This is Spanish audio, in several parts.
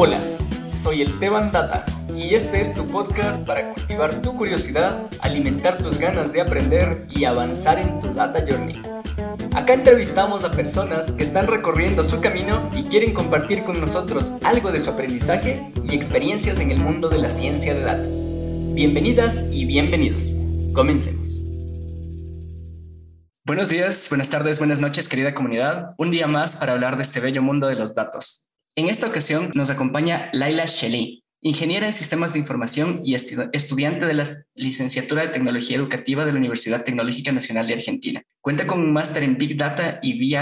Hola, soy el Teban Data y este es tu podcast para cultivar tu curiosidad, alimentar tus ganas de aprender y avanzar en tu Data Journey. Acá entrevistamos a personas que están recorriendo su camino y quieren compartir con nosotros algo de su aprendizaje y experiencias en el mundo de la ciencia de datos. Bienvenidas y bienvenidos. Comencemos. Buenos días, buenas tardes, buenas noches, querida comunidad. Un día más para hablar de este bello mundo de los datos. En esta ocasión nos acompaña Laila Shelley, ingeniera en sistemas de información y estudiante de la licenciatura de tecnología educativa de la Universidad Tecnológica Nacional de Argentina. Cuenta con un máster en Big Data y BI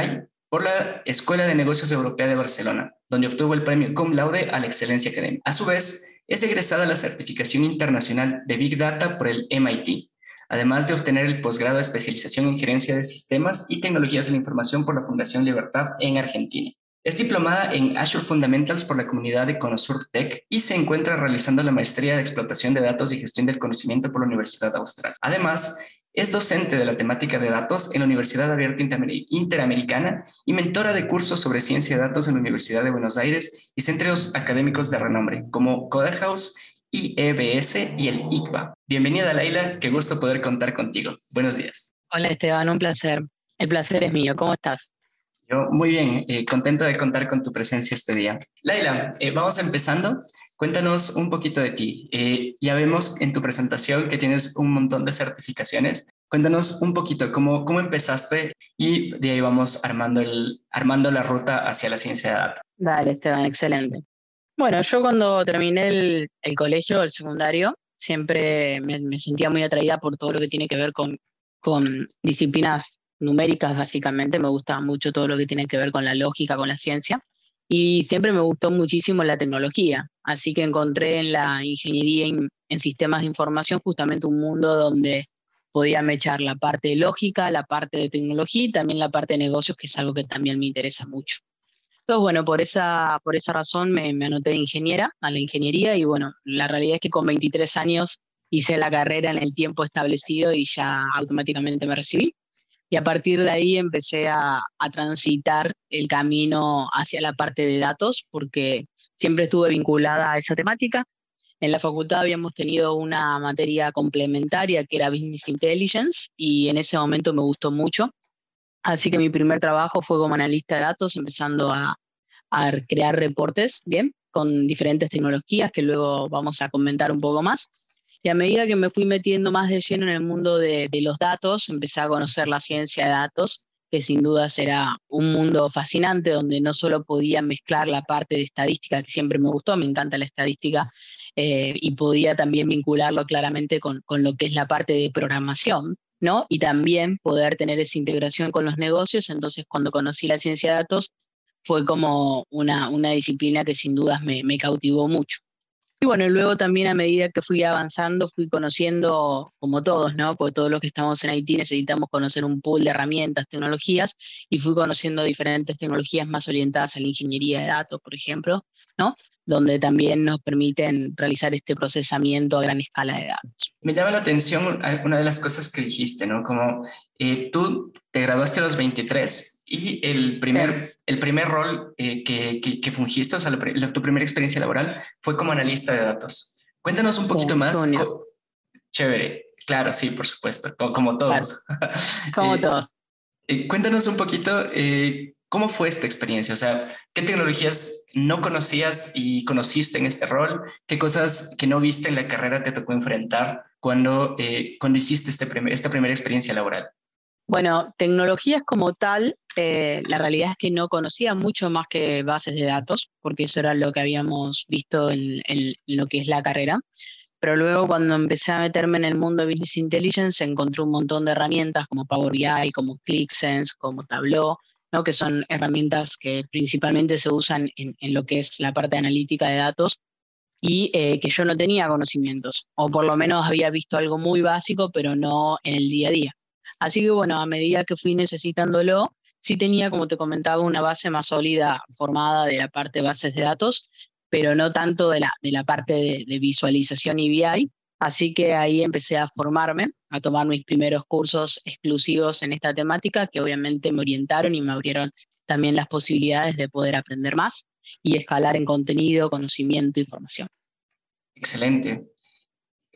por la Escuela de Negocios Europea de Barcelona, donde obtuvo el premio cum laude a la excelencia académica. A su vez, es egresada a la certificación internacional de Big Data por el MIT, además de obtener el posgrado de especialización en gerencia de sistemas y tecnologías de la información por la Fundación Libertad en Argentina. Es diplomada en Azure Fundamentals por la comunidad de Conosur Tech y se encuentra realizando la maestría de explotación de datos y gestión del conocimiento por la Universidad Austral. Además, es docente de la temática de datos en la Universidad Abierta Interamericana y mentora de cursos sobre ciencia de datos en la Universidad de Buenos Aires y centros académicos de renombre como Coderhouse, IEBS y el ICBA. Bienvenida, Laila, qué gusto poder contar contigo. Buenos días. Hola, Esteban, un placer. El placer es mío. ¿Cómo estás? Muy bien, eh, contento de contar con tu presencia este día. Laila, eh, vamos empezando. Cuéntanos un poquito de ti. Eh, ya vemos en tu presentación que tienes un montón de certificaciones. Cuéntanos un poquito cómo, cómo empezaste y de ahí vamos armando, el, armando la ruta hacia la ciencia de datos. Dale, Esteban, excelente. Bueno, yo cuando terminé el, el colegio, el secundario, siempre me, me, sentía muy atraída por todo lo que tiene que ver con, con disciplinas numéricas básicamente, me gusta mucho todo lo que tiene que ver con la lógica, con la ciencia, y siempre me gustó muchísimo la tecnología, así que encontré en la ingeniería en, sistemas de información justamente un mundo donde podía mechar la parte de lógica, la parte de tecnología y también la parte de negocios, que es algo que también me interesa mucho. Entonces, bueno, por esa, por esa razón me, me anoté de ingeniera, a la ingeniería, y bueno, la realidad es que con 23 años hice la carrera en el tiempo establecido y ya automáticamente me recibí y a partir de ahí empecé a, transitar el camino hacia la parte de datos, porque siempre estuve vinculada a esa temática. En la facultad habíamos tenido una materia complementaria que era Business Intelligence y en ese momento me gustó mucho. Así que mi primer trabajo fue como analista de datos, empezando a, a crear reportes, bien, con diferentes tecnologías que luego vamos a comentar un poco más. Y a medida que me fui metiendo más de lleno en el mundo de, los datos, empecé a conocer la ciencia de datos, que sin duda será un mundo fascinante donde no solo podía mezclar la parte de estadística, que siempre me gustó, me encanta la estadística, eh, y podía también vincularlo claramente con, lo que es la parte de programación, ¿no? Y también poder tener esa integración con los negocios. Entonces, cuando conocí la ciencia de datos, fue como una, disciplina que sin dudas me cautivó mucho. Y bueno, luego también a medida que fui avanzando, fui conociendo, como todos, ¿no? Porque todos los que estamos en Haití necesitamos conocer un pool de herramientas, tecnologías, y fui conociendo diferentes tecnologías más orientadas a la ingeniería de datos, por ejemplo, ¿no? donde también nos permiten realizar este procesamiento a gran escala de datos. Me llama la atención una de las cosas que dijiste, ¿no? Como eh, tú te graduaste a los 23 y el primer, el primer rol eh, que, que, fungiste, o sea, tu primera experiencia laboral fue como analista de datos. Cuéntanos un poquito más. Chévere, claro, sí, por supuesto, como, todos. Como todos. Eh, cuéntanos un poquito ¿Cómo fue esta experiencia? O sea, ¿qué tecnologías no conocías y conociste en este rol? ¿Qué cosas que no viste en la carrera te tocó enfrentar cuando, eh, cuando hiciste este esta primera experiencia laboral? Bueno, tecnologías como tal, eh, la realidad es que no conocía mucho más que bases de datos, porque eso era lo que habíamos visto en, lo que es la carrera. Pero luego cuando empecé a meterme en el mundo de Business Intelligence, encontré un montón de herramientas como Power BI, como ClickSense, como Tableau, que son herramientas que principalmente se usan en, lo que es la parte analítica de datos y eh, que yo no tenía conocimientos, o por lo menos había visto algo muy básico, pero no en el día a día. Así que bueno, a medida que fui necesitándolo, sí tenía, como te comentaba, una base más sólida formada de la parte de bases de datos, pero no tanto de la, de la parte de, visualización y BI, Así que ahí empecé a formarme, a tomar mis primeros cursos exclusivos en esta temática, que obviamente me orientaron y me abrieron también las posibilidades de poder aprender más. y escalar en contenido, conocimiento, información. Excelente.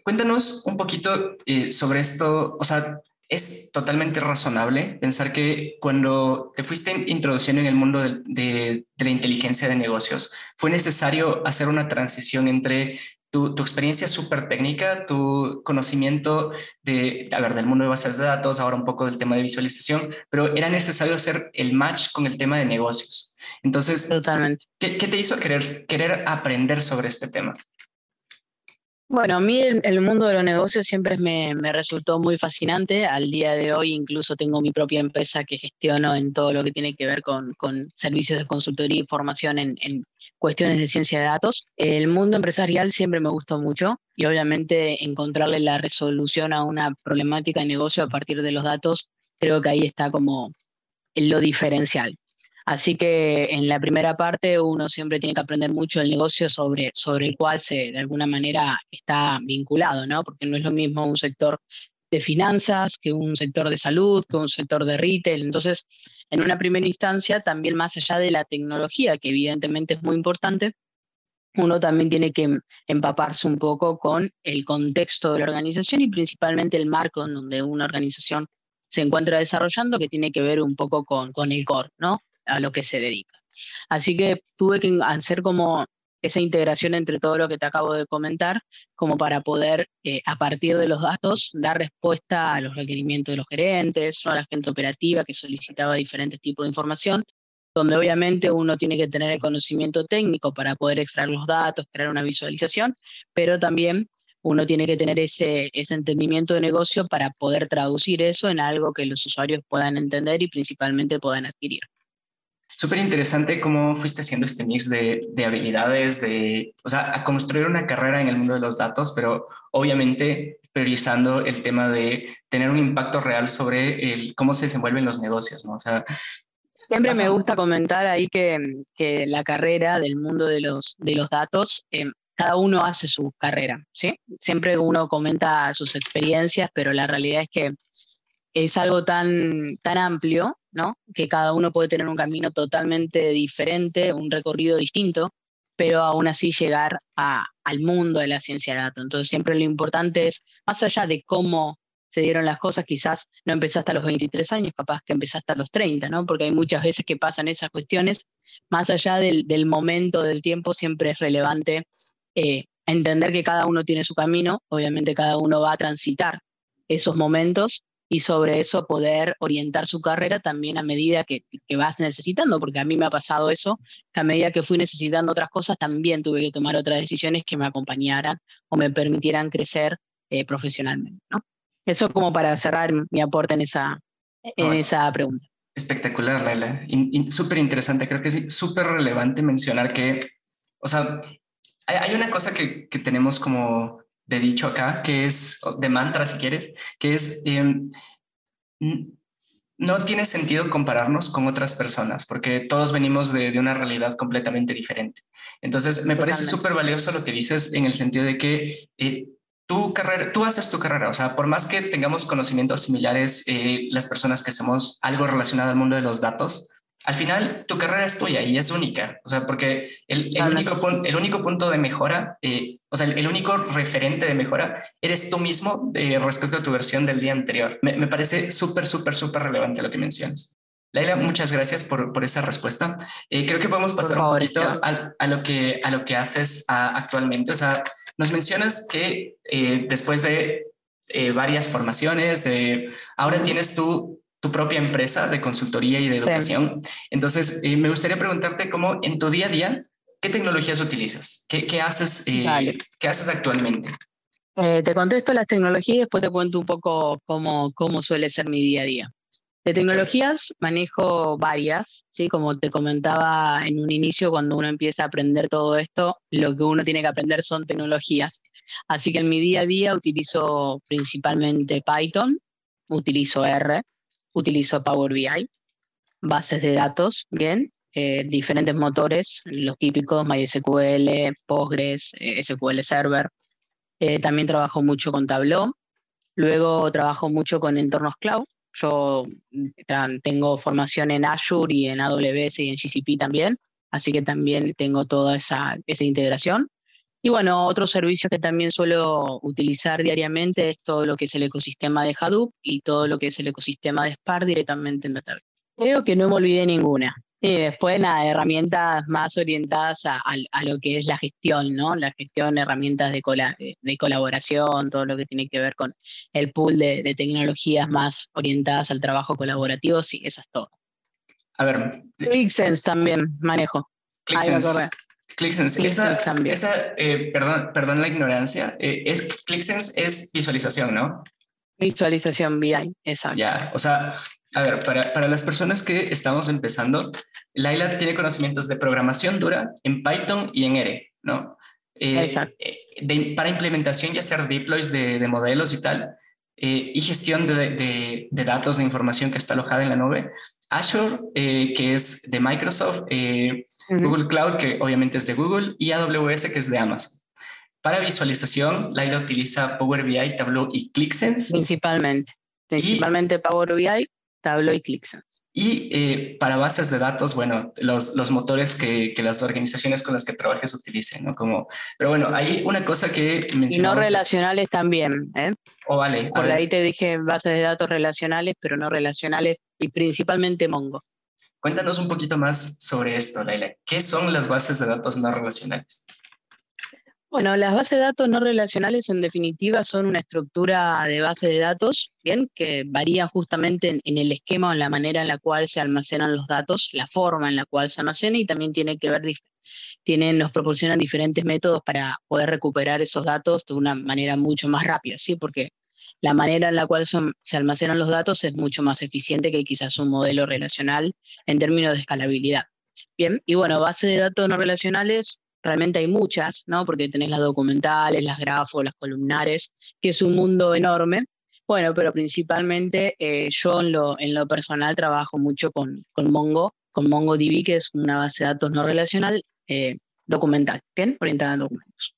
Cuéntanos un poquito eh, sobre esto, o sea, es totalmente razonable pensar que cuando te fuiste introduciendo en el mundo de, la inteligencia de negocios, fue necesario hacer una transición entre tu, experiencia súper técnica, tu conocimiento de, a ver, del mundo de bases de datos, ahora un poco del tema de visualización, pero era necesario hacer el match con el tema de negocios. Entonces, Totalmente. ¿qué, qué te hizo querer, querer aprender sobre este tema? Bueno, a mí el, mundo de los negocios siempre me, resultó muy fascinante. Al día de hoy incluso tengo mi propia empresa que gestiono en todo lo que tiene que ver con, servicios de consultoría y formación en, cuestiones de ciencia de datos. El mundo empresarial siempre me gustó mucho y obviamente encontrarle la resolución a una problemática de negocio a partir de los datos, creo que ahí está como lo diferencial. Así que en la primera parte uno siempre tiene que aprender mucho el negocio sobre, sobre el cual se de alguna manera está vinculado, ¿no? Porque no es lo mismo un sector de finanzas que un sector de salud, que un sector de retail. Entonces, en una primera instancia, también más allá de la tecnología, que evidentemente es muy importante, uno también tiene que empaparse un poco con el contexto de la organización y principalmente el marco en donde una organización se encuentra desarrollando, que tiene que ver un poco con, con el core, ¿no? A lo que se dedica. Así que tuve que hacer como esa integración entre todo lo que te acabo de comentar, como para poder, eh, a partir de los datos, dar respuesta a los requerimientos de los gerentes, a la gente operativa que solicitaba diferentes tipos de información, donde obviamente uno tiene que tener el conocimiento técnico para poder extraer los datos, crear una visualización, pero también uno tiene que tener ese entendimiento de negocio para poder traducir eso en algo que los usuarios puedan entender y principalmente puedan adquirir. Súper interesante cómo fuiste haciendo este mix de, de, habilidades, de, o sea, a construir una carrera en el mundo de los datos, pero obviamente priorizando el tema de tener un impacto real sobre el, cómo se desenvuelven los negocios, ¿no? O sea, Siempre me gusta comentar ahí que, que, la carrera del mundo de los, de los datos, eh, cada uno hace su carrera, ¿sí? Siempre uno comenta sus experiencias, pero la realidad es que es algo tan, tan amplio, ¿no? Que cada uno puede tener un camino totalmente diferente, un recorrido distinto, pero aún así llegar al mundo de la ciencia de datos. Entonces siempre lo importante es, más allá de cómo se dieron las cosas, quizás no empezaste a los 23 años, capaz que empezaste a los 30, ¿no? Porque hay muchas veces que pasan esas cuestiones, más allá del, momento, del tiempo, siempre es relevante eh, entender que cada uno tiene su camino, obviamente cada uno va a transitar esos momentos y sobre eso poder orientar su carrera también a medida que, vas necesitando, porque a mí me ha pasado eso, que a medida que fui necesitando otras cosas, también tuve que tomar otras decisiones que me acompañaran o me permitieran crecer eh, profesionalmente. ¿no? Eso como para cerrar mi aporte en esa, en esa pregunta. Espectacular, Laila. Súper interesante. Creo que es súper relevante mencionar que, o sea, hay, hay una cosa que, que tenemos como de dicho acá, que es, de mantra si quieres, que es, em, no tiene sentido compararnos con otras personas, porque todos venimos de, una realidad completamente diferente. Entonces, me parece súper valioso lo que dices en el sentido de que eh, tu carrera, tú haces tu carrera, o sea, por más que tengamos conocimientos similares, eh, las personas que hacemos algo relacionado al mundo de los datos, al final tu carrera es tuya y es única, o sea, porque el, único, el único punto de mejora, eh, o sea, el, único referente de mejora eres tú mismo de, respecto a tu versión del día anterior. Me, parece súper, súper, súper relevante lo que mencionas. Laila, muchas gracias por, por esa respuesta. Eh, creo que podemos pasar un poquito a, lo que, a lo que haces actualmente. O sea, nos mencionas que eh, después de varias formaciones, de ahora tienes tú tu propia empresa de consultoría y de educación. Entonces, eh, me gustaría preguntarte cómo en tu día a día, ¿qué tecnologías utilizas? ¿Qué, qué haces, eh, ¿qué haces actualmente? Eh, te contesto las tecnologías y después te cuento un poco cómo, cómo suele ser mi día a día. De tecnologías manejo varias, ¿sí? como te comentaba en un inicio, cuando uno empieza a aprender todo esto, lo que uno tiene que aprender son tecnologías. Así que en mi día a día utilizo principalmente Python, utilizo R, utilizo Power BI, bases de datos, bien, eh, diferentes motores, los típicos MySQL, Postgres, eh, SQL Server. Eh, también trabajo mucho con Tableau. Luego trabajo mucho con entornos cloud. Yo tengo formación en Azure y en AWS y en GCP también. así que también tengo toda esa, esa integración. Y bueno, otro servicio que también suelo utilizar diariamente es todo lo que es el ecosistema de Hadoop y todo lo que es el ecosistema de Spark directamente en Database. Creo que no me olvidé ninguna. Y después, nada, herramientas más orientadas a, lo que es la gestión, ¿no? La gestión, herramientas de, de, colaboración, todo lo que tiene que ver con el pool de, tecnologías más orientadas al trabajo colaborativo, sí, esas todas. A ver. ClickSense también manejo. ClickSense. ClickSense, esa, también. Eh, perdón, perdón la ignorancia, eh, es, ClickSense es visualización, ¿no? Visualización BI, exacto. Ya, o sea, a ver, para, para, las personas que estamos empezando, Laila tiene conocimientos de programación dura en Python y en R, ¿no? Eh, Exacto. Eh, para implementación y hacer deploys de, de modelos y tal, eh, y gestión de, de, de, datos, de información que está alojada en la nube. Azure, que es de Microsoft, Google Cloud, que obviamente es de Google, y AWS, que es de Amazon. Para visualización, Laila utiliza Power BI, Tableau y ClickSense. Principalmente. Principalmente Power BI, Tableau y ClickSense. Y eh, para bases de datos, bueno, los, los motores que, que, las organizaciones con las que trabajes utilicen, ¿no? Como, pero bueno, hay una cosa que mencionamos. Y no relacionales también, ¿eh? Oh, vale. Por ahí te dije bases de datos relacionales, pero no relacionales y principalmente Mongo. Cuéntanos un poquito más sobre esto, Laila. ¿Qué son las bases de datos no relacionales? Bueno, las bases de datos no relacionales en definitiva son una estructura de base de datos, bien, que varía justamente en, el esquema o en la manera en la cual se almacenan los datos, la forma en la cual se almacena y también tiene que ver, tienen, nos proporcionan diferentes métodos para poder recuperar esos datos de una manera mucho más rápida, ¿sí? Porque la manera en la cual se almacenan los datos es mucho más eficiente que quizás un modelo relacional en términos de escalabilidad. Bien, y bueno, bases de datos no relacionales realmente hay muchas, ¿no? Porque tenés las documentales, las grafos, las columnares, que es un mundo enorme. Bueno, pero principalmente eh, yo en lo, en lo personal trabajo mucho con, con Mongo, con MongoDB, que es una base de datos no relacional eh, documental, ¿bien? Orientada a documentos.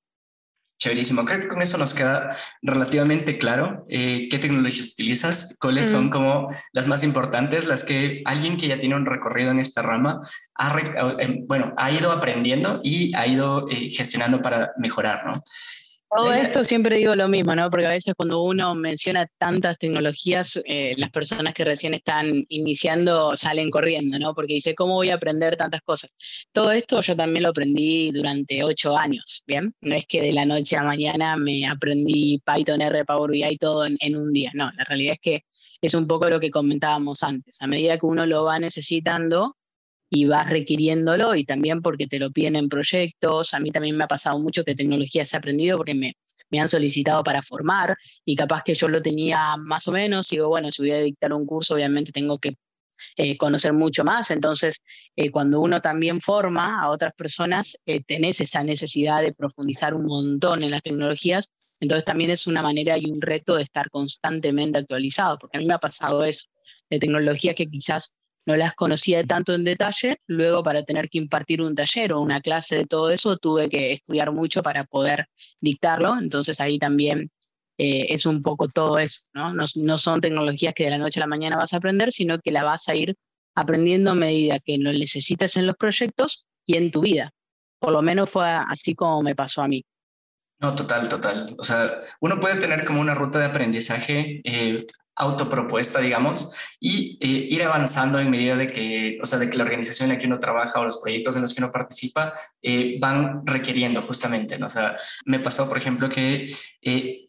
Chéverísimo. Creo que con eso nos queda relativamente claro eh, qué tecnologías utilizas, cuáles son como las más importantes, las que alguien que ya tiene un recorrido en esta rama ha, eh, bueno, ha ido aprendiendo y ha ido eh, gestionando para mejorar, ¿no? Todo esto siempre digo lo mismo, ¿no? Porque a veces cuando uno menciona tantas tecnologías, eh, las personas que recién están iniciando salen corriendo, ¿no? Porque dice, ¿cómo voy a aprender tantas cosas? Todo esto yo también lo aprendí durante ocho años, ¿bien? No es que de la noche a mañana me aprendí Python, R, Power BI, todo en, en un día, no. La realidad es que es un poco lo que comentábamos antes. A medida que uno lo va necesitando, y vas requiriéndolo y también porque te lo piden en proyectos. A mí también me ha pasado mucho que tecnología se ha aprendido porque me, me han solicitado para formar y capaz que yo lo tenía más o menos. Digo, bueno, si voy a dictar un curso, obviamente tengo que eh, conocer mucho más. Entonces, eh, cuando uno también forma a otras personas, eh, tenés esa necesidad de profundizar un montón en las tecnologías. Entonces, también es una manera y un reto de estar constantemente actualizado, porque a mí me ha pasado eso, de tecnologías que quizás no las conocía tanto en detalle, luego para tener que impartir un taller o una clase de todo eso tuve que estudiar mucho para poder dictarlo, entonces ahí también eh, es un poco todo eso, ¿no? ¿no? son tecnologías que de la noche a la mañana vas a aprender, sino que la vas a ir aprendiendo a medida que lo necesitas en los proyectos y en tu vida. Por lo menos fue así como me pasó a mí. No, total, total. O sea, uno puede tener como una ruta de aprendizaje eh, autopropuesta, digamos, y eh, ir avanzando en medida de que, o sea, de que la organización en la que uno trabaja o los proyectos en los que uno participa eh, van requiriendo justamente, ¿no? O sea, me pasó, por ejemplo, que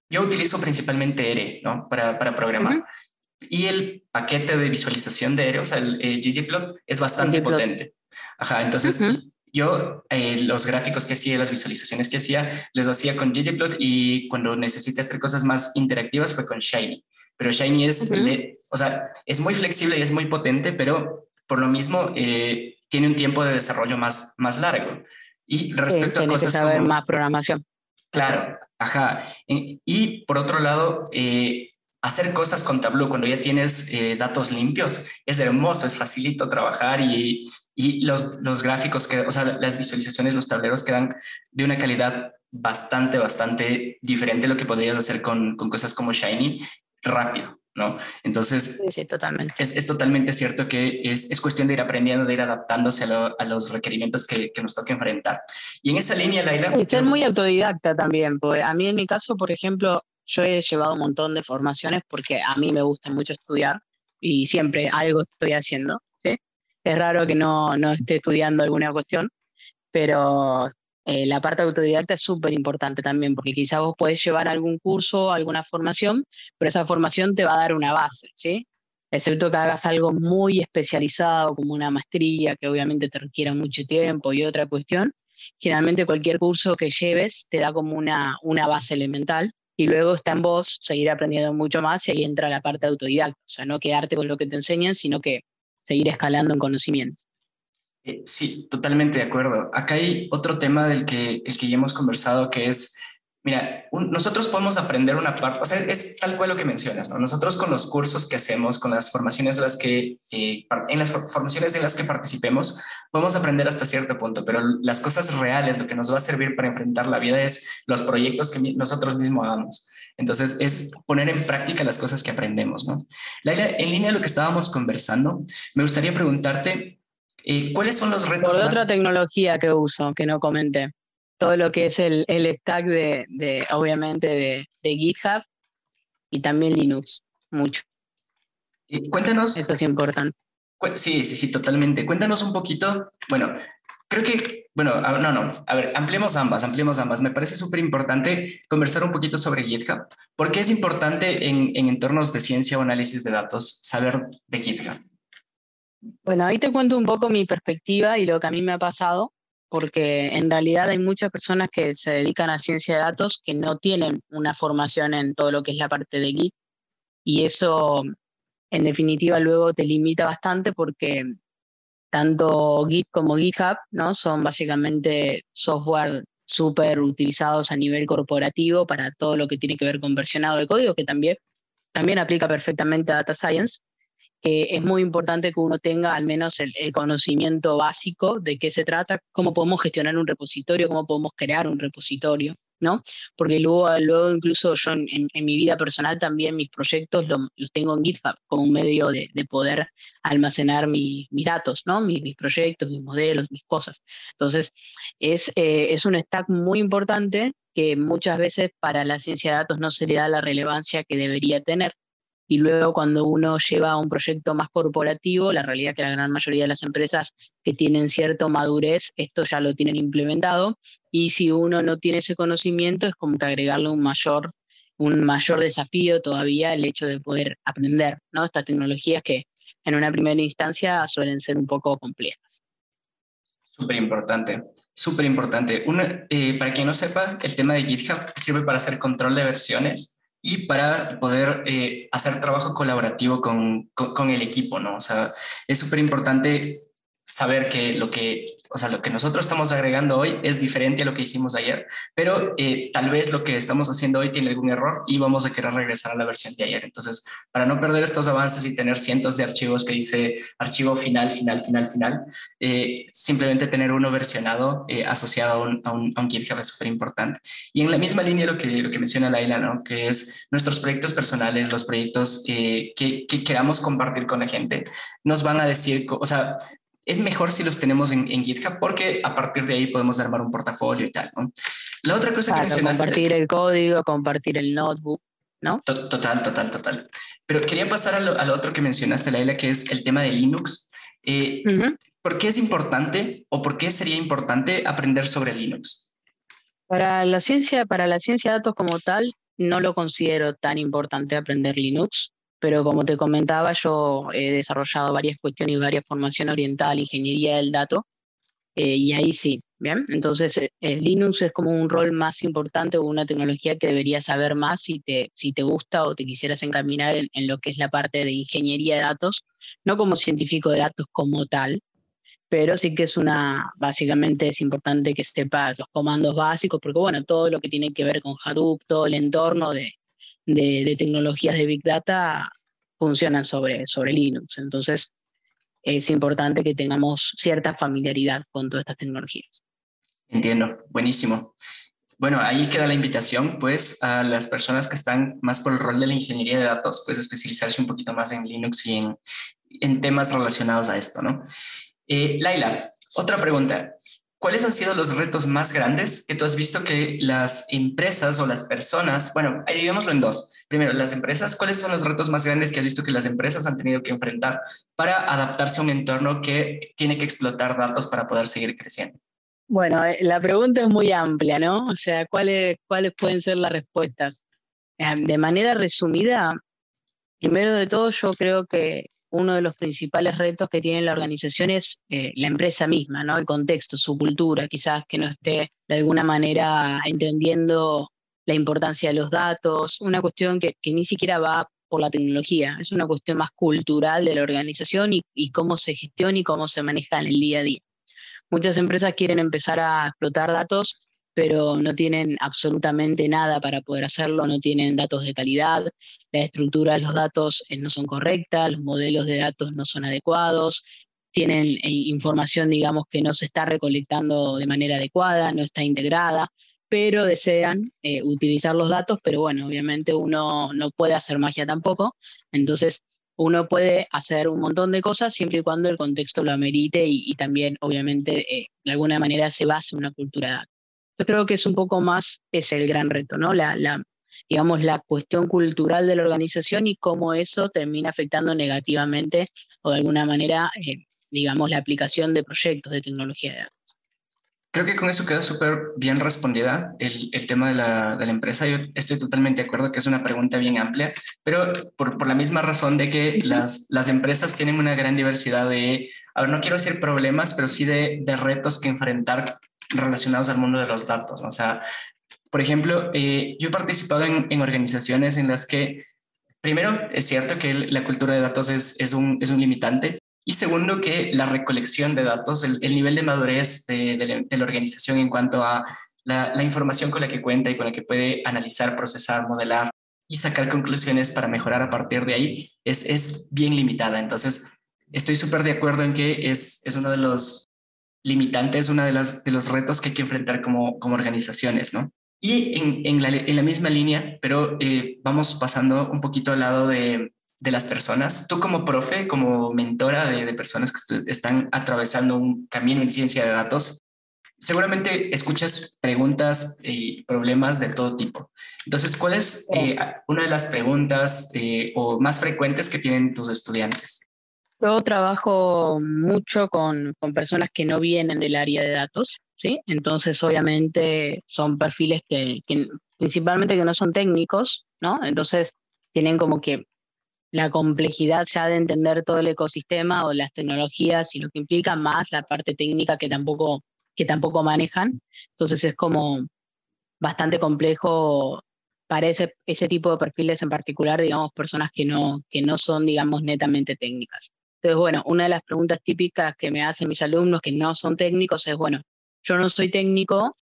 yo utilizo principalmente R, ¿no? Para, para programar. Y el paquete de visualización de R, o sea, el ggplot, es bastante potente. Ajá, entonces yo eh, los gráficos que hacía, las visualizaciones que hacía, les hacía con ggplot y cuando necesité hacer cosas más interactivas fue con Shiny. Pero Shiny es, o sea, es muy flexible y es muy potente, pero por lo mismo eh, tiene un tiempo de desarrollo más, más largo. Y respecto a cosas que saber más programación. Claro, ajá. Y por otro lado, eh, hacer cosas con Tableau cuando ya tienes eh, datos limpios es hermoso, es facilito trabajar y, y los, los, gráficos, que, o sea, las visualizaciones, los tableros quedan de una calidad bastante, bastante diferente a lo que podrías hacer con, con cosas como Shiny rápido. ¿no? Entonces, sí, totalmente. Es, totalmente cierto que es, es, cuestión de ir aprendiendo, de ir adaptándose a, los requerimientos que, que, nos toque enfrentar. Y en esa línea, Laila... Y ser muy autodidacta también, porque a mí en mi caso, por ejemplo, yo he llevado un montón de formaciones porque a mí me gusta mucho estudiar y siempre algo estoy haciendo. Es raro que no, no esté estudiando alguna cuestión, pero eh, la parte autodidacta es súper importante también, porque quizás vos podés llevar algún curso, alguna formación, pero esa formación te va a dar una base, ¿sí? Excepto que hagas algo muy especializado, como una maestría, que obviamente te requiera mucho tiempo y otra cuestión. Generalmente cualquier curso que lleves te da como una, una base elemental y luego está en vos seguir aprendiendo mucho más y ahí entra la parte autodidacta, o sea, no quedarte con lo que te enseñan, sino que seguir escalando en conocimiento. Eh, sí, totalmente de acuerdo. Acá hay otro tema del que, el que ya hemos conversado, que es, mira, nosotros podemos aprender una parte, o sea, es tal cual lo que mencionas, ¿no? Nosotros con los cursos que hacemos, con las formaciones de las que, eh, en las formaciones en las que participemos, podemos aprender hasta cierto punto, pero las cosas reales, lo que nos va a servir para enfrentar la vida es los proyectos que nosotros mismos hagamos. Entonces, es poner en práctica las cosas que aprendemos, ¿no? Laila, en línea de lo que estábamos conversando, me gustaría preguntarte, eh, ¿Cuáles son los retos? Por otra tecnología que uso, que no comenté. Todo lo que es el, el stack de, de obviamente, de, de, GitHub y también Linux, mucho. Eh, cuéntanos. Eso es importante. Sí, sí, sí, totalmente. Cuéntanos un poquito. Bueno, creo que, bueno, no, no, a ver, ampliemos ambas, ampliemos ambas. Me parece súper importante conversar un poquito sobre GitHub. ¿Por qué es importante en, en entornos de ciencia o análisis de datos saber de GitHub? Bueno, ahí te cuento un poco mi perspectiva y lo que a mí me ha pasado, porque en realidad hay muchas personas que se dedican a ciencia de datos que no tienen una formación en todo lo que es la parte de Git, y eso en definitiva luego te limita bastante porque tanto Git como GitHub ¿no? son básicamente software súper utilizados a nivel corporativo para todo lo que tiene que ver con versionado de código, que también, también aplica perfectamente a Data Science es muy importante que uno tenga al menos el, conocimiento básico de qué se trata, cómo podemos gestionar un repositorio, cómo podemos crear un repositorio, ¿no? Porque luego, luego incluso yo en, mi vida personal también mis proyectos los, tengo en GitHub como un medio de, poder almacenar mis datos, ¿no? Mis, proyectos, mis modelos, mis cosas. Entonces, es, eh, es un stack muy importante que muchas veces para la ciencia de datos no se le da la relevancia que debería tener y luego cuando uno lleva un proyecto más corporativo, la realidad es que la gran mayoría de las empresas que tienen cierta madurez, esto ya lo tienen implementado, y si uno no tiene ese conocimiento, es como que agregarle un mayor, un mayor desafío todavía el hecho de poder aprender ¿no? estas tecnologías que en una primera instancia suelen ser un poco complejas. Súper importante, súper importante. Eh, para quien no sepa, el tema de GitHub sirve para hacer control de versiones y para poder eh, hacer trabajo colaborativo con, con, el equipo, ¿no? O sea, es súper importante saber que lo que o sea, lo que nosotros estamos agregando hoy es diferente a lo que hicimos ayer, pero eh, tal vez lo que estamos haciendo hoy tiene algún error y vamos a querer regresar a la versión de ayer. Entonces, para no perder estos avances y tener cientos de archivos que dice archivo final, final, final, final, eh, simplemente tener uno versionado eh, asociado a un, a, un, a un, GitHub es súper importante. Y en la misma línea lo que, lo que menciona Laila, ¿no? que es nuestros proyectos personales, los proyectos que, que queramos compartir con la gente, nos van a decir, o sea, es mejor si los tenemos en, GitHub porque a partir de ahí podemos armar un portafolio y tal. ¿no? La otra cosa que mencionaste... Compartir el código, compartir el notebook, ¿no? Total, total, total. Pero quería pasar al, al otro que mencionaste, Laila, que es el tema de Linux. Eh, ¿Por qué es importante o por qué sería importante aprender sobre Linux? Para la ciencia, para la ciencia de datos como tal, no lo considero tan importante aprender Linux pero como te comentaba, yo he desarrollado varias cuestiones y varias formaciones oriental, ingeniería del dato, eh, y ahí sí, ¿bien? Entonces, eh, eh, Linux es como un rol más importante o una tecnología que deberías saber más si te, si te gusta o te quisieras encaminar en, en lo que es la parte de ingeniería de datos, no como científico de datos como tal, pero sí que es una, básicamente es importante que sepas los comandos básicos, porque bueno, todo lo que tiene que ver con Hadoop, todo el entorno de, de, tecnologías de Big Data funcionan sobre, sobre Linux. Entonces, es importante que tengamos cierta familiaridad con todas estas tecnologías. Entiendo, buenísimo. Bueno, ahí queda la invitación, pues, a las personas que están más por el rol de la ingeniería de datos, pues, especializarse un poquito más en Linux y en, en temas relacionados a esto, ¿no? Eh, Laila, otra pregunta. ¿Cuáles han sido los retos más grandes que tú has visto que las empresas o las personas, bueno, ahí digámoslo en dos. Primero, las empresas, ¿cuáles son los retos más grandes que has visto que las empresas han tenido que enfrentar para adaptarse a un entorno que tiene que explotar datos para poder seguir creciendo? Bueno, eh, la pregunta es muy amplia, ¿no? O sea, ¿cuáles, cuáles pueden ser las respuestas? Eh, de manera resumida, primero de todo, yo creo que uno de los principales retos que tiene la organización es eh, la empresa misma, ¿no? El contexto, su cultura, quizás que no esté de alguna manera entendiendo la importancia de los datos, una cuestión que, ni siquiera va por la tecnología, es una cuestión más cultural de la organización y, y cómo se gestiona y cómo se maneja en el día a día. Muchas empresas quieren empezar a explotar datos pero no tienen absolutamente nada para poder hacerlo, no tienen datos de calidad, la estructura de los datos eh, no son correctas, los modelos de datos no son adecuados, tienen eh, información, digamos, que no se está recolectando de manera adecuada, no está integrada, pero desean eh, utilizar los datos, pero bueno, obviamente uno no puede hacer magia tampoco, entonces uno puede hacer un montón de cosas siempre y cuando el contexto lo amerite y, también, obviamente, de alguna manera se base en una cultura de datos. Yo creo que es un poco más, es el gran reto, ¿no? La, la, digamos, la cuestión cultural de la organización y cómo eso termina afectando negativamente o de alguna manera, eh, digamos, la aplicación de proyectos de tecnología de datos. Creo que con eso queda súper bien respondida el, el tema de la, de la, empresa. Yo estoy totalmente de acuerdo que es una pregunta bien amplia, pero por, por la misma razón de que las, las, empresas tienen una gran diversidad de, a ver, no quiero decir problemas, pero sí de, de retos que enfrentar relacionados al mundo de los datos. O sea, por ejemplo, eh, yo he participado en, organizaciones en las que, primero, es cierto que la cultura de datos es, un, es un limitante. Y segundo, que la recolección de datos, el, nivel de madurez de, la, organización en cuanto a la, la, información con la que cuenta y con la que puede analizar, procesar, modelar y sacar conclusiones para mejorar a partir de ahí es, es bien limitada. Entonces, estoy súper de acuerdo en que es, es uno de los, limitante es uno de, de los retos que hay que enfrentar como, como organizaciones, ¿no? Y en, en, la, en la, misma línea, pero eh, vamos pasando un poquito al lado de, de, las personas. Tú como profe, como mentora de, de personas que están atravesando un camino en ciencia de datos, seguramente escuchas preguntas y problemas de todo tipo. Entonces, ¿cuál es eh, una de las preguntas eh, o más frecuentes que tienen tus estudiantes? Yo trabajo mucho con, con, personas que no vienen del área de datos, ¿sí? Entonces, obviamente, son perfiles que, que, principalmente que no son técnicos, ¿no? Entonces, tienen como que la complejidad ya de entender todo el ecosistema o las tecnologías y lo que implica, más la parte técnica que tampoco, que tampoco manejan. Entonces, es como bastante complejo para ese, ese tipo de perfiles en particular, digamos, personas que no, que no son, digamos, netamente técnicas. Entonces, bueno, una de las preguntas típicas que me hacen mis alumnos que no son técnicos es, bueno, yo no soy técnico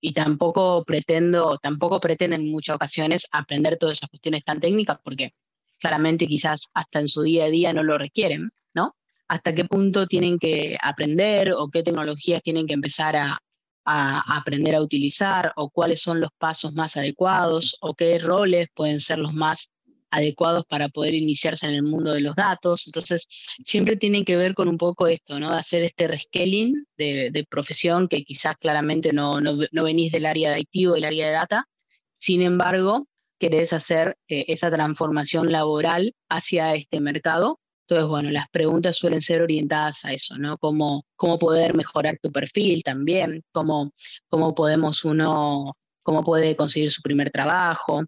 y tampoco pretendo, tampoco pretenden en muchas ocasiones aprender todas esas cuestiones tan técnicas porque claramente quizás hasta en su día a día no lo requieren, ¿no? Hasta qué punto tienen que aprender o qué tecnologías tienen que empezar a, a aprender a utilizar o cuáles son los pasos más adecuados o qué roles pueden ser los más adecuados para poder iniciarse en el mundo de los datos. Entonces, siempre tiene que ver con un poco esto, ¿no? Hacer este rescaling de, profesión que quizás claramente no, no, no, venís del área de IT del área de data. Sin embargo, querés hacer eh, esa transformación laboral hacia este mercado. Entonces, bueno, las preguntas suelen ser orientadas a eso, ¿no? Cómo, cómo poder mejorar tu perfil también, cómo, cómo podemos uno, cómo puede conseguir su primer trabajo,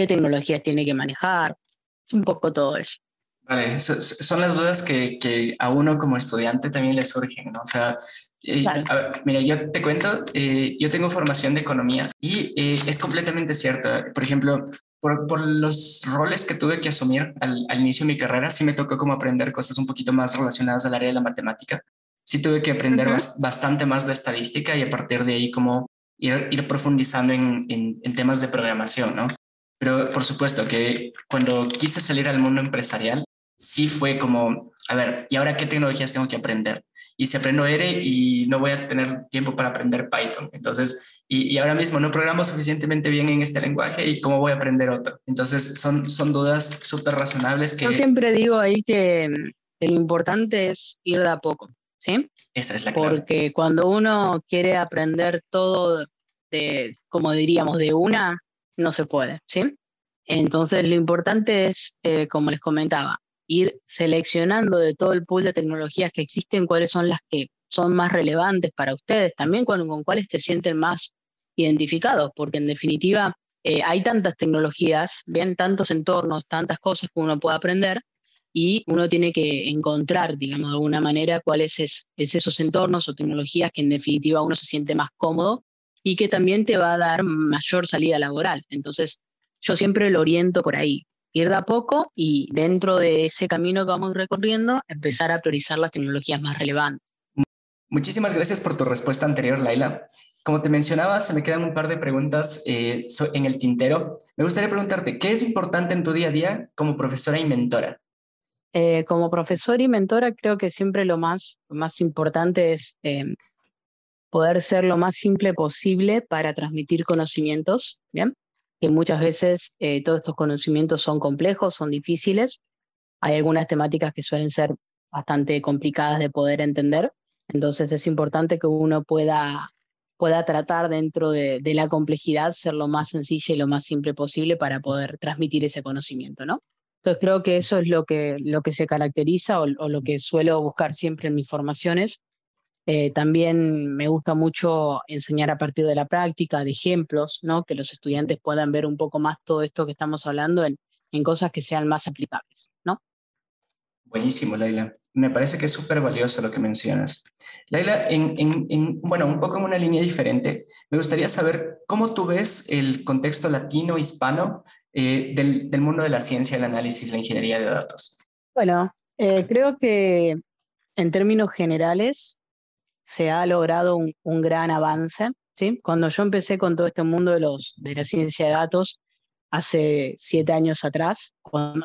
qué tecnologías tiene que manejar, un poco todo eso. Vale, son las dudas que, que, a uno como estudiante también le surgen, ¿no? O sea, eh, mira, yo te cuento, eh, yo tengo formación de economía y eh, es completamente cierto. Por ejemplo, por, por, los roles que tuve que asumir al, al, inicio de mi carrera, sí me tocó como aprender cosas un poquito más relacionadas al área de la matemática. Sí tuve que aprender bastante más de estadística y a partir de ahí como ir, ir profundizando en, en, en temas de programación, ¿no? Pero por supuesto que cuando quise salir al mundo empresarial, sí fue como, a ver, ¿y ahora qué tecnologías tengo que aprender? Y si aprendo R y no voy a tener tiempo para aprender Python. Entonces, y, ahora mismo no programo suficientemente bien en este lenguaje y cómo voy a aprender otro. Entonces, son, son dudas súper razonables que... Yo siempre digo ahí que lo importante es ir de a poco, ¿sí? Esa es la clave. Porque cuando uno quiere aprender todo de, como diríamos, de una, no se puede, ¿sí? Entonces, lo importante es, eh, como les comentaba, ir seleccionando de todo el pool de tecnologías que existen cuáles son las que son más relevantes para ustedes, también con, con cuáles te sienten más identificados, porque en definitiva eh, hay tantas tecnologías, ven tantos entornos, tantas cosas que uno puede aprender y uno tiene que encontrar, digamos, de alguna manera cuáles es, es esos entornos o tecnologías que en definitiva uno se siente más cómodo y que también te va a dar mayor salida laboral. Entonces, yo siempre lo oriento por ahí ir de a poco y dentro de ese camino que vamos recorriendo, empezar a priorizar las tecnologías más relevantes. Muchísimas gracias por tu respuesta anterior, Laila. Como te mencionaba, se me quedan un par de preguntas eh, en el tintero. Me gustaría preguntarte, ¿qué es importante en tu día a día como profesora y mentora? Eh, como profesora y mentora, creo que siempre lo más, más importante es eh, poder ser lo más simple posible para transmitir conocimientos, ¿bien? que muchas veces eh, todos estos conocimientos son complejos, son difíciles. Hay algunas temáticas que suelen ser bastante complicadas de poder entender. Entonces es importante que uno pueda, pueda tratar dentro de, la complejidad ser lo más sencilla y lo más simple posible para poder transmitir ese conocimiento, ¿no? Entonces creo que eso es lo que, lo que se caracteriza o, o lo que suelo buscar siempre en mis formaciones, eh, también me gusta mucho enseñar a partir de la práctica, de ejemplos, ¿no? que los estudiantes puedan ver un poco más todo esto que estamos hablando en, en cosas que sean más aplicables. ¿no? Buenísimo, Laila. Me parece que es súper valioso lo que mencionas. Laila, en, en, bueno, un poco en una línea diferente, me gustaría saber cómo tú ves el contexto latino-hispano eh, del, del, mundo de la ciencia, el análisis, la ingeniería de datos. Bueno, eh, creo que en términos generales, se ha logrado un, gran avance. ¿sí? Cuando yo empecé con todo este mundo de, los, de la ciencia de datos, hace siete años atrás,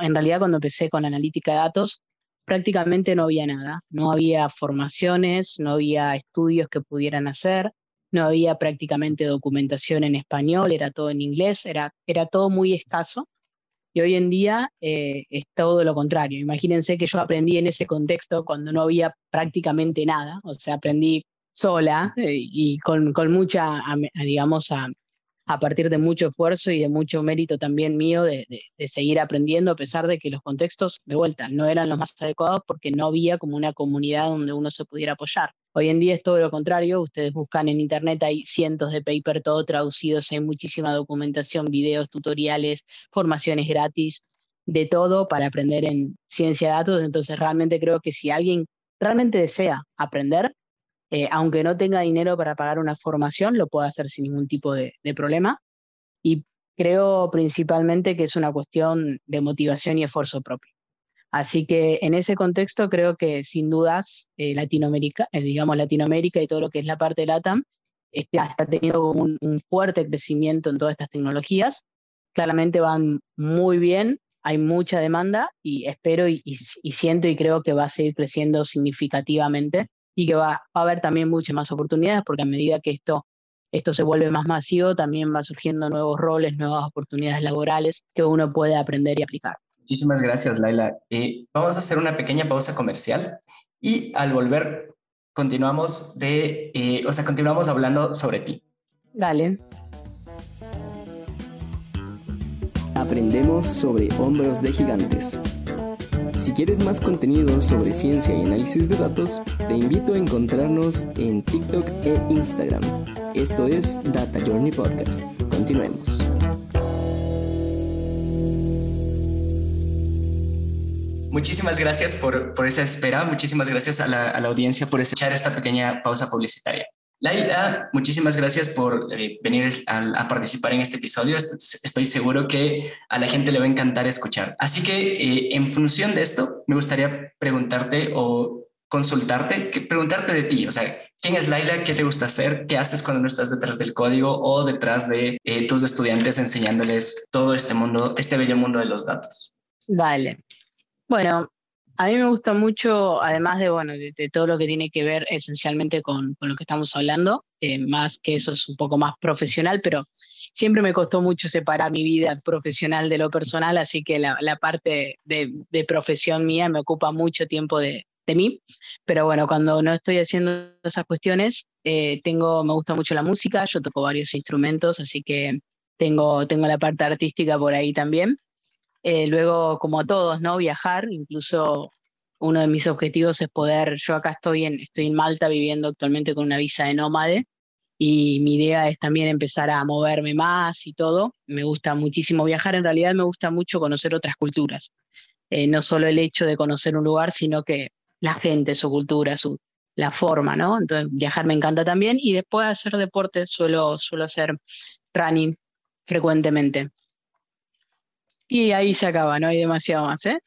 en realidad cuando empecé con analítica de datos, prácticamente no había nada. No había formaciones, no había estudios que pudieran hacer, no había prácticamente documentación en español, era todo en inglés, era, era todo muy escaso. Y hoy en día eh, es todo lo contrario. Imagínense que yo aprendí en ese contexto cuando no había prácticamente nada, o sea, aprendí sola eh, y con, con mucha, digamos, a, a partir de mucho esfuerzo y de mucho mérito también mío de, de, seguir aprendiendo, a pesar de que los contextos de vuelta no eran los más adecuados porque no había como una comunidad donde uno se pudiera apoyar. Hoy en día es todo lo contrario, ustedes buscan en internet, hay cientos de papers, todo traducidos, hay muchísima documentación, videos, tutoriales, formaciones gratis, de todo para aprender en ciencia de datos, entonces realmente creo que si alguien realmente desea aprender, eh, aunque no tenga dinero para pagar una formación, lo puede hacer sin ningún tipo de, problema. Y creo principalmente que es una cuestión de motivación y esfuerzo propio. Así que en ese contexto creo que sin dudas eh, Latinoamérica, eh, digamos Latinoamérica y todo lo que es la parte de LATAM, este, está teniendo un, fuerte crecimiento en todas estas tecnologías. Claramente van muy bien, hay mucha demanda y espero y siento y creo que va a seguir creciendo significativamente y que va, a haber también muchas más oportunidades porque a medida que esto, esto se vuelve más masivo, también va surgiendo nuevos roles, nuevas oportunidades laborales que uno puede aprender y aplicar. Muchísimas gracias, Laila. Eh, vamos a hacer una pequeña pausa comercial y al volver continuamos de, eh, o sea, continuamos hablando sobre ti. Dale. Aprendemos sobre hombros de gigantes. Si quieres más contenido sobre ciencia y análisis de datos, te invito a encontrarnos en TikTok e Instagram. Esto es Data Journey Podcast. Continuemos. Muchísimas gracias por, por, esa espera, muchísimas gracias a la, a la audiencia por escuchar esta pequeña pausa publicitaria. Laila, muchísimas gracias por eh, venir a, participar en este episodio. Estoy seguro que a la gente le va a encantar escuchar. Así que eh, en función de esto, me gustaría preguntarte o consultarte, preguntarte de ti, o sea, ¿quién es Laila? ¿Qué te gusta hacer? ¿Qué haces cuando no estás detrás del código o detrás de eh, tus estudiantes enseñándoles todo este mundo, este bello mundo de los datos? Vale. Bueno, A mí me gusta mucho, además de, bueno, de, todo lo que tiene que ver esencialmente con, lo que estamos hablando, eh, más que eso es un poco más profesional, pero siempre me costó mucho separar mi vida profesional de lo personal, así que la, parte de, profesión mía me ocupa mucho tiempo de, mí. Pero bueno, cuando no estoy haciendo esas cuestiones, eh, tengo, me gusta mucho la música, yo toco varios instrumentos, así que tengo, tengo la parte artística por ahí también. Eh, luego, como todos, ¿no? Viajar, incluso uno de mis objetivos es poder, yo acá estoy en, estoy en Malta viviendo actualmente con una visa de nómade y mi idea es también empezar a moverme más y todo. Me gusta muchísimo viajar, en realidad me gusta mucho conocer otras culturas. Eh, no solo el hecho de conocer un lugar, sino que la gente, su cultura, su, la forma, ¿no? Entonces viajar me encanta también y después hacer deporte, suelo, suelo hacer running frecuentemente. Y ahí se acaba, no hay demasiado más, ¿eh?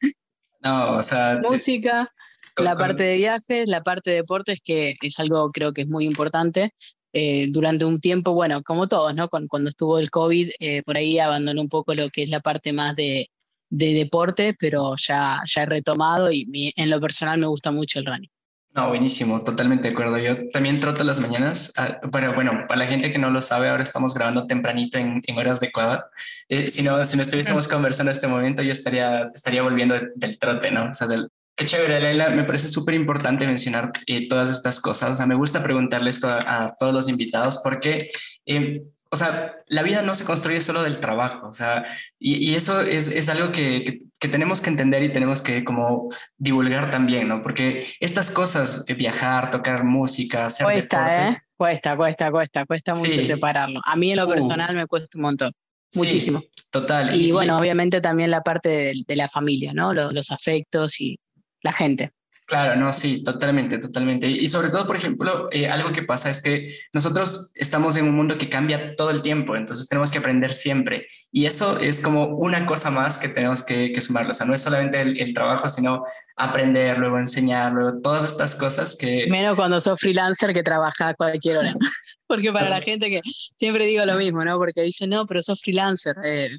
No, o sea. Música, la parte de viajes, la parte de deportes, que es algo creo que es muy importante. Eh, durante un tiempo, bueno, como todos, ¿no? Cuando, estuvo el COVID, eh, por ahí abandoné un poco lo que es la parte más de, deporte, pero ya, ya he retomado y en lo personal me gusta mucho el running. No, buenísimo, totalmente de acuerdo. Yo también troto las mañanas, ah, pero bueno, para la gente que no lo sabe, ahora estamos grabando tempranito en, horas de Ecuador. Eh, si, no, si no estuviésemos conversando en este momento, yo estaría, estaría volviendo del trote, ¿no? O sea, del, Qué chévere, Leila. Me parece súper importante mencionar eh, todas estas cosas. O sea, me gusta preguntarle esto a, todos los invitados porque eh, o sea, la vida no se construye solo del trabajo, o sea, y, eso es, algo que, tenemos que entender y tenemos que como divulgar también, ¿no? Porque estas cosas, eh, viajar, tocar música, hacer cuesta, ¿eh? Cuesta, cuesta, cuesta, cuesta mucho separarlo. A mí en lo uh. personal me cuesta un montón. Muchísimo. total. Y, bueno, obviamente también la parte de, la familia, ¿no? los afectos y la gente. Claro, no, sí, totalmente, totalmente. Y sobre todo, por ejemplo, eh, algo que pasa es que nosotros estamos en un mundo que cambia todo el tiempo, entonces tenemos que aprender siempre. Y eso es como una cosa más que tenemos que, que sumarlo. O sea, no es solamente el, trabajo, sino aprender, luego enseñar, luego todas estas cosas que... Menos cuando sos freelancer que trabaja a cualquier hora. Porque para la gente que siempre digo lo mismo, ¿no? Porque dicen, no, pero sos freelancer. Eh,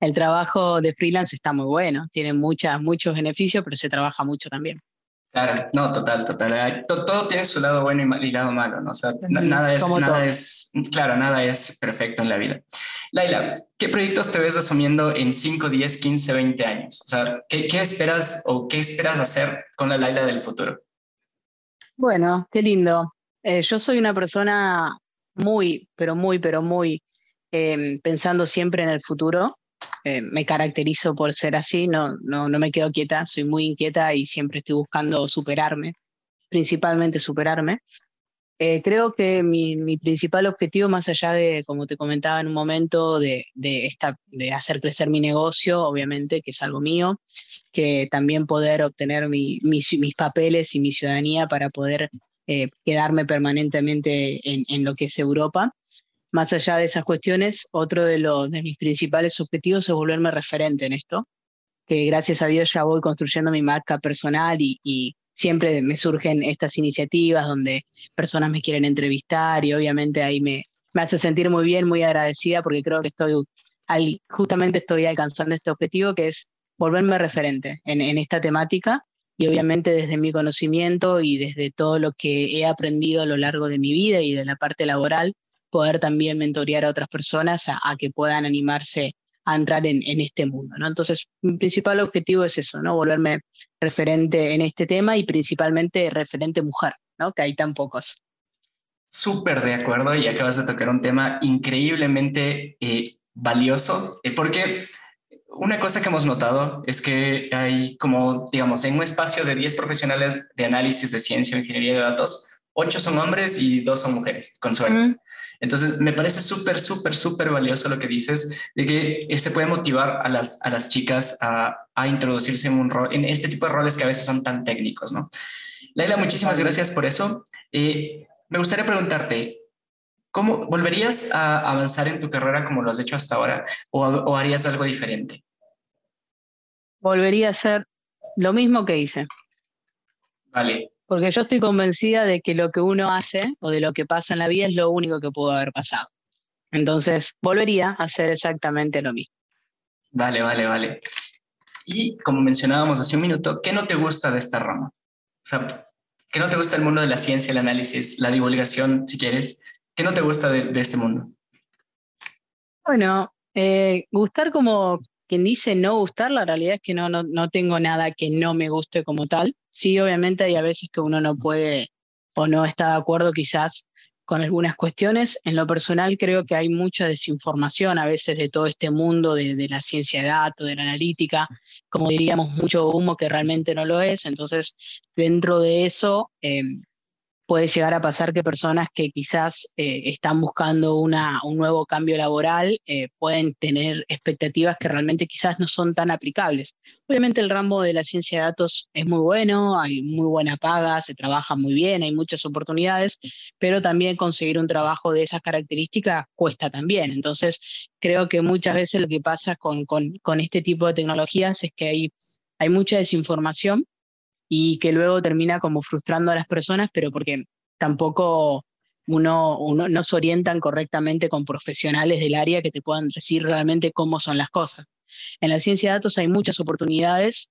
el trabajo de freelance está muy bueno, tiene muchas, muchos beneficios, pero se trabaja mucho también. Claro, no, total, total. Todo, tiene su lado bueno y, lado malo, ¿no? O sea, nada es, nada es, claro, nada es perfecto en la vida. Laila, ¿qué proyectos te ves asumiendo en 5, 10, 15, 20 años? O sea, ¿qué, esperas o qué esperas hacer con la Laila del futuro? Bueno, qué lindo. Eh, yo soy una persona muy, pero muy, pero muy em, pensando siempre en el futuro. Eh, me caracterizo por ser así, no, no, no me quedo quieta, soy muy inquieta y siempre estoy buscando superarme, principalmente superarme. Eh, creo que mi, principal objetivo, más allá de, como te comentaba en un momento, de, de, esta, de hacer crecer mi negocio, obviamente, que es algo mío, que también poder obtener mi, mis, mis, papeles y mi ciudadanía para poder eh, quedarme permanentemente en, en, lo que es Europa. Más allá de esas cuestiones, otro de, los, de mis principales objetivos es volverme referente en esto, que gracias a Dios ya voy construyendo mi marca personal y, siempre me surgen estas iniciativas donde personas me quieren entrevistar y obviamente ahí me, me hace sentir muy bien, muy agradecida porque creo que estoy, justamente estoy alcanzando este objetivo que es volverme referente en, en esta temática y obviamente desde mi conocimiento y desde todo lo que he aprendido a lo largo de mi vida y de la parte laboral, poder también mentorear a otras personas a, que puedan animarse a entrar en, este mundo, ¿no? Entonces, mi principal objetivo es eso, ¿no? Volverme referente en este tema y principalmente referente mujer, ¿no? Que hay tan pocos. Súper de acuerdo y acabas de tocar un tema increíblemente eh, valioso, eh, porque una cosa que hemos notado es que hay como, digamos, en un espacio de 10 profesionales de análisis de ciencia o ingeniería de datos, 8 son hombres y 2 son mujeres, con suerte. Entonces, me parece súper, súper, súper valioso lo que dices, de que eh, se puede motivar a las, a las chicas a, introducirse en, un rol, en este tipo de roles que a veces son tan técnicos, ¿no? Laila, muchísimas gracias por eso. Eh, me gustaría preguntarte, ¿cómo volverías a avanzar en tu carrera como lo has hecho hasta ahora o, o harías algo diferente? Volvería a hacer lo mismo que hice. Vale. Porque yo estoy convencida de que lo que uno hace o de lo que pasa en la vida es lo único que pudo haber pasado. Entonces, volvería a hacer exactamente lo mismo. Vale, vale, vale. Y como mencionábamos hace un minuto, ¿qué no te gusta de esta rama? O sea, ¿qué no te gusta del mundo de la ciencia, el análisis, la divulgación, si quieres? ¿Qué no te gusta de, este mundo? Bueno, eh, gustar como quien dice no gustar, la realidad es que no, no, no tengo nada que no me guste como tal. Sí, obviamente hay a veces que uno no puede o no está de acuerdo quizás con algunas cuestiones. En lo personal creo que hay mucha desinformación a veces de todo este mundo de, la ciencia de datos, de la analítica, como diríamos, mucho humo que realmente no lo es. Entonces, dentro de eso, em, puede llegar a pasar que personas que quizás eh, están buscando una, un nuevo cambio laboral eh, pueden tener expectativas que realmente quizás no son tan aplicables. Obviamente el ramo de la ciencia de datos es muy bueno, hay muy buena paga, se trabaja muy bien, hay muchas oportunidades, pero también conseguir un trabajo de esas características cuesta también. Entonces, creo que muchas veces lo que pasa con, con, con este tipo de tecnologías es que hay, hay mucha desinformación y que luego termina como frustrando a las personas, pero porque tampoco uno, uno no se orientan correctamente con profesionales del área que te puedan decir realmente cómo son las cosas. En la ciencia de datos hay muchas oportunidades,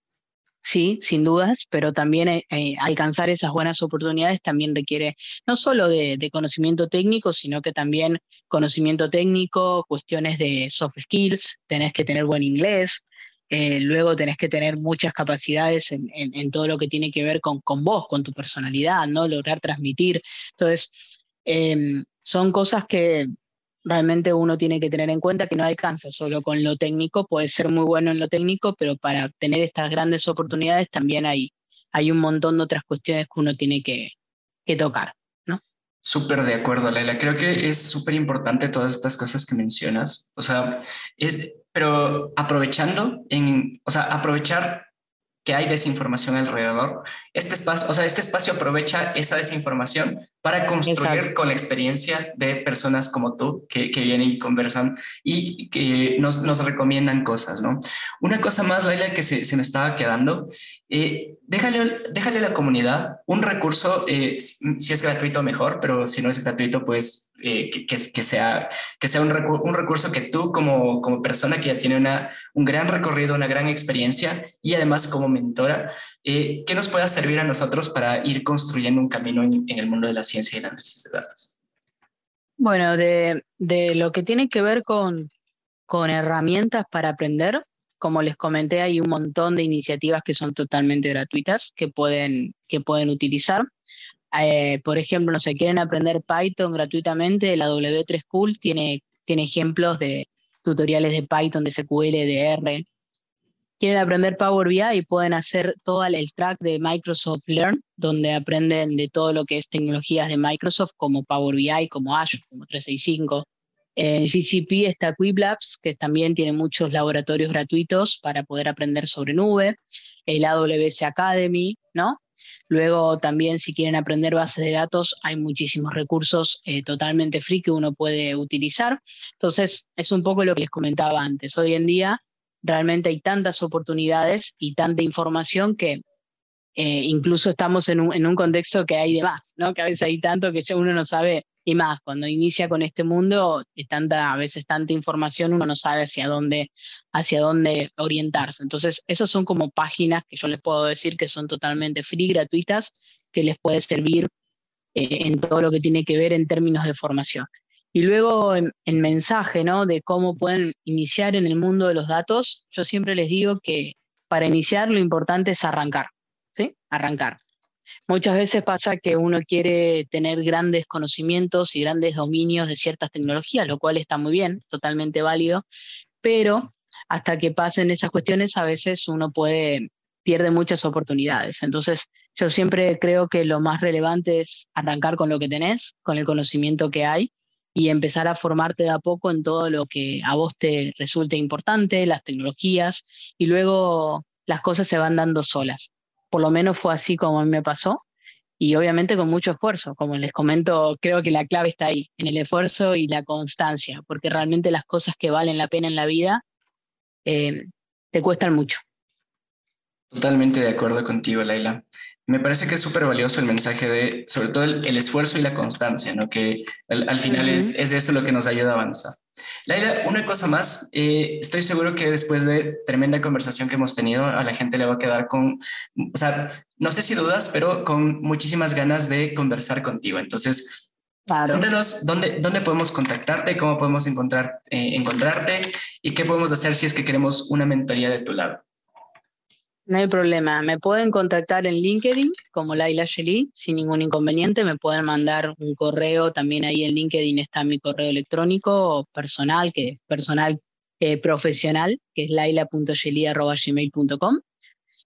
sí, sin dudas, pero también eh, eh, alcanzar esas buenas oportunidades también requiere no solo de, de, conocimiento técnico, sino que también conocimiento técnico, cuestiones de soft skills, tenés que tener buen inglés, eh, luego tenés que tener muchas capacidades en, en, todo lo que tiene que ver con, con, vos, con tu personalidad, ¿no? Lograr transmitir. Entonces, em, son cosas que realmente uno tiene que tener en cuenta que no alcanza solo con lo técnico, puede ser muy bueno en lo técnico, pero para tener estas grandes oportunidades también hay, hay un montón de otras cuestiones que uno tiene que, que tocar. ¿no? Súper de acuerdo, Leila. Creo que es súper importante todas estas cosas que mencionas. O sea, es, pero aprovechando, en, o sea, aprovechar que hay desinformación alrededor. Este espacio, o sea, este espacio aprovecha esa desinformación para construir con la experiencia de personas como tú que, que vienen y conversan y que nos, nos, recomiendan cosas, ¿no? Una cosa más, Laila, que se, se me estaba quedando, eh, déjale, déjale a la comunidad un recurso, eh, si, es gratuito mejor, pero si no es gratuito, pues eh, que, sea, que sea un, un, recurso que tú como, como persona que ya tiene una, un gran recorrido, una gran experiencia y además como mentora, eh, que nos pueda servir a nosotros para ir construyendo un camino en, el mundo de la ciencia y el análisis de datos. Bueno, de, de lo que tiene que ver con, con herramientas para aprender, como les comenté, hay un montón de iniciativas que son totalmente gratuitas que pueden, que pueden utilizar. Eh, por ejemplo, no sé, quieren aprender Python gratuitamente, la W3 School tiene, ejemplos de tutoriales de Python, de SQL, de R. Quieren aprender Power BI y pueden hacer todo el track de Microsoft Learn, donde aprenden de todo lo que es tecnologías de Microsoft, como Power BI, como Azure, como 365. En GCP está Quiblabs, que también tiene muchos laboratorios gratuitos para poder aprender sobre nube. El AWS Academy, ¿no? Luego también si quieren aprender bases de datos hay muchísimos recursos eh, totalmente free que uno puede utilizar. Entonces es un poco lo que les comentaba antes. Hoy en día realmente hay tantas oportunidades y tanta información que eh, incluso estamos en un, en un, contexto que hay de más, ¿no? que a veces hay tanto que uno no sabe y más, cuando inicia con este mundo, tanta, a veces tanta información, uno no sabe hacia dónde, hacia dónde orientarse. Entonces, esas son como páginas que yo les puedo decir que son totalmente free, gratuitas, que les puede servir eh, en todo lo que tiene que ver en términos de formación. Y luego en, en, mensaje, ¿no? De cómo pueden iniciar en el mundo de los datos, yo siempre les digo que para iniciar lo importante es arrancar, ¿sí? Arrancar. Muchas veces pasa que uno quiere tener grandes conocimientos y grandes dominios de ciertas tecnologías, lo cual está muy bien, totalmente válido, pero hasta que pasen esas cuestiones a veces uno puede pierde muchas oportunidades. Entonces, yo siempre creo que lo más relevante es arrancar con lo que tenés, con el conocimiento que hay y empezar a formarte de a poco en todo lo que a vos te resulte importante, las tecnologías, y luego las cosas se van dando solas por lo menos fue así como a mí me pasó, y obviamente con mucho esfuerzo. Como les comento, creo que la clave está ahí, en el esfuerzo y la constancia, porque realmente las cosas que valen la pena en la vida eh, te cuestan mucho. Totalmente de acuerdo contigo, Laila. Me parece que es súper valioso el mensaje de, sobre todo, el, esfuerzo y la constancia, ¿no? que al, final es, es, eso lo que nos ayuda a avanzar. Laila, una cosa más, eh, estoy seguro que después de tremenda conversación que hemos tenido, a la gente le va a quedar con, o sea, no sé si dudas, pero con muchísimas ganas de conversar contigo. Entonces, Claro. ¿dónde, dónde podemos contactarte? ¿Cómo podemos encontrar, eh, encontrarte? ¿Y qué podemos hacer si es que queremos una mentoría de tu lado? No hay problema. Me pueden contactar en LinkedIn como Laila Shelly sin ningún inconveniente. Me pueden mandar un correo. También ahí en LinkedIn está mi correo electrónico personal, que es personal eh, profesional, que es laila.shelly.gmail.com.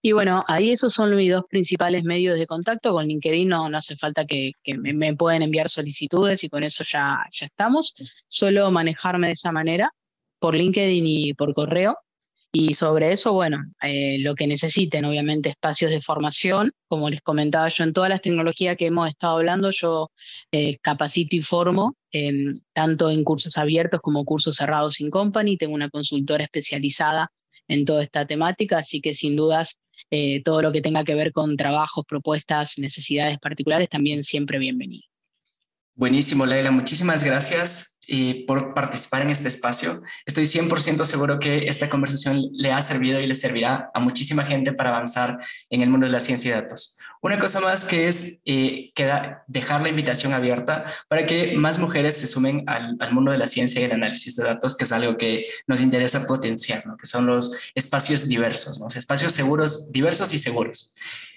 Y bueno, ahí esos son mis dos principales medios de contacto. Con LinkedIn no, no hace falta que, me, me, pueden enviar solicitudes y con eso ya, ya estamos. Suelo manejarme de esa manera, por LinkedIn y por correo. Y sobre eso, bueno, eh, lo que necesiten, obviamente, espacios de formación. Como les comentaba yo, en todas las tecnologías que hemos estado hablando, yo eh, capacito y formo, em, tanto en cursos abiertos como cursos cerrados sin company. Tengo una consultora especializada en toda esta temática, así que sin dudas, eh, todo lo que tenga que ver con trabajos, propuestas, necesidades particulares, también siempre bienvenido. Buenísimo, Leila. Muchísimas gracias por participar en este espacio. Estoy 100% seguro que esta conversación le ha servido y le servirá a muchísima gente para avanzar en el mundo de la ciencia y datos. Una cosa más que es eh, dejar la invitación abierta para que más mujeres se sumen al, mundo de la ciencia y el análisis de datos, que es algo que nos interesa potenciar, que son los espacios diversos, los espacios seguros, diversos y seguros.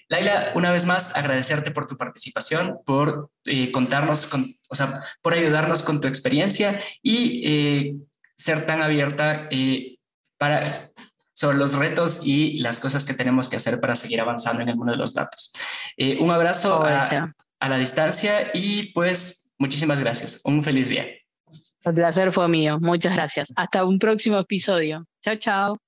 Laila, una vez más, agradecerte por tu participación, por eh, contarnos, con, o sea, por ayudarnos con tu experiencia y eh, ser tan abierta eh, para, sobre los retos y las cosas que tenemos que hacer para seguir avanzando en el mundo de los datos. un abrazo a, a la distancia y pues muchísimas gracias. Un feliz día. El placer fue mío. Muchas gracias. Hasta un próximo episodio. Chao, chao.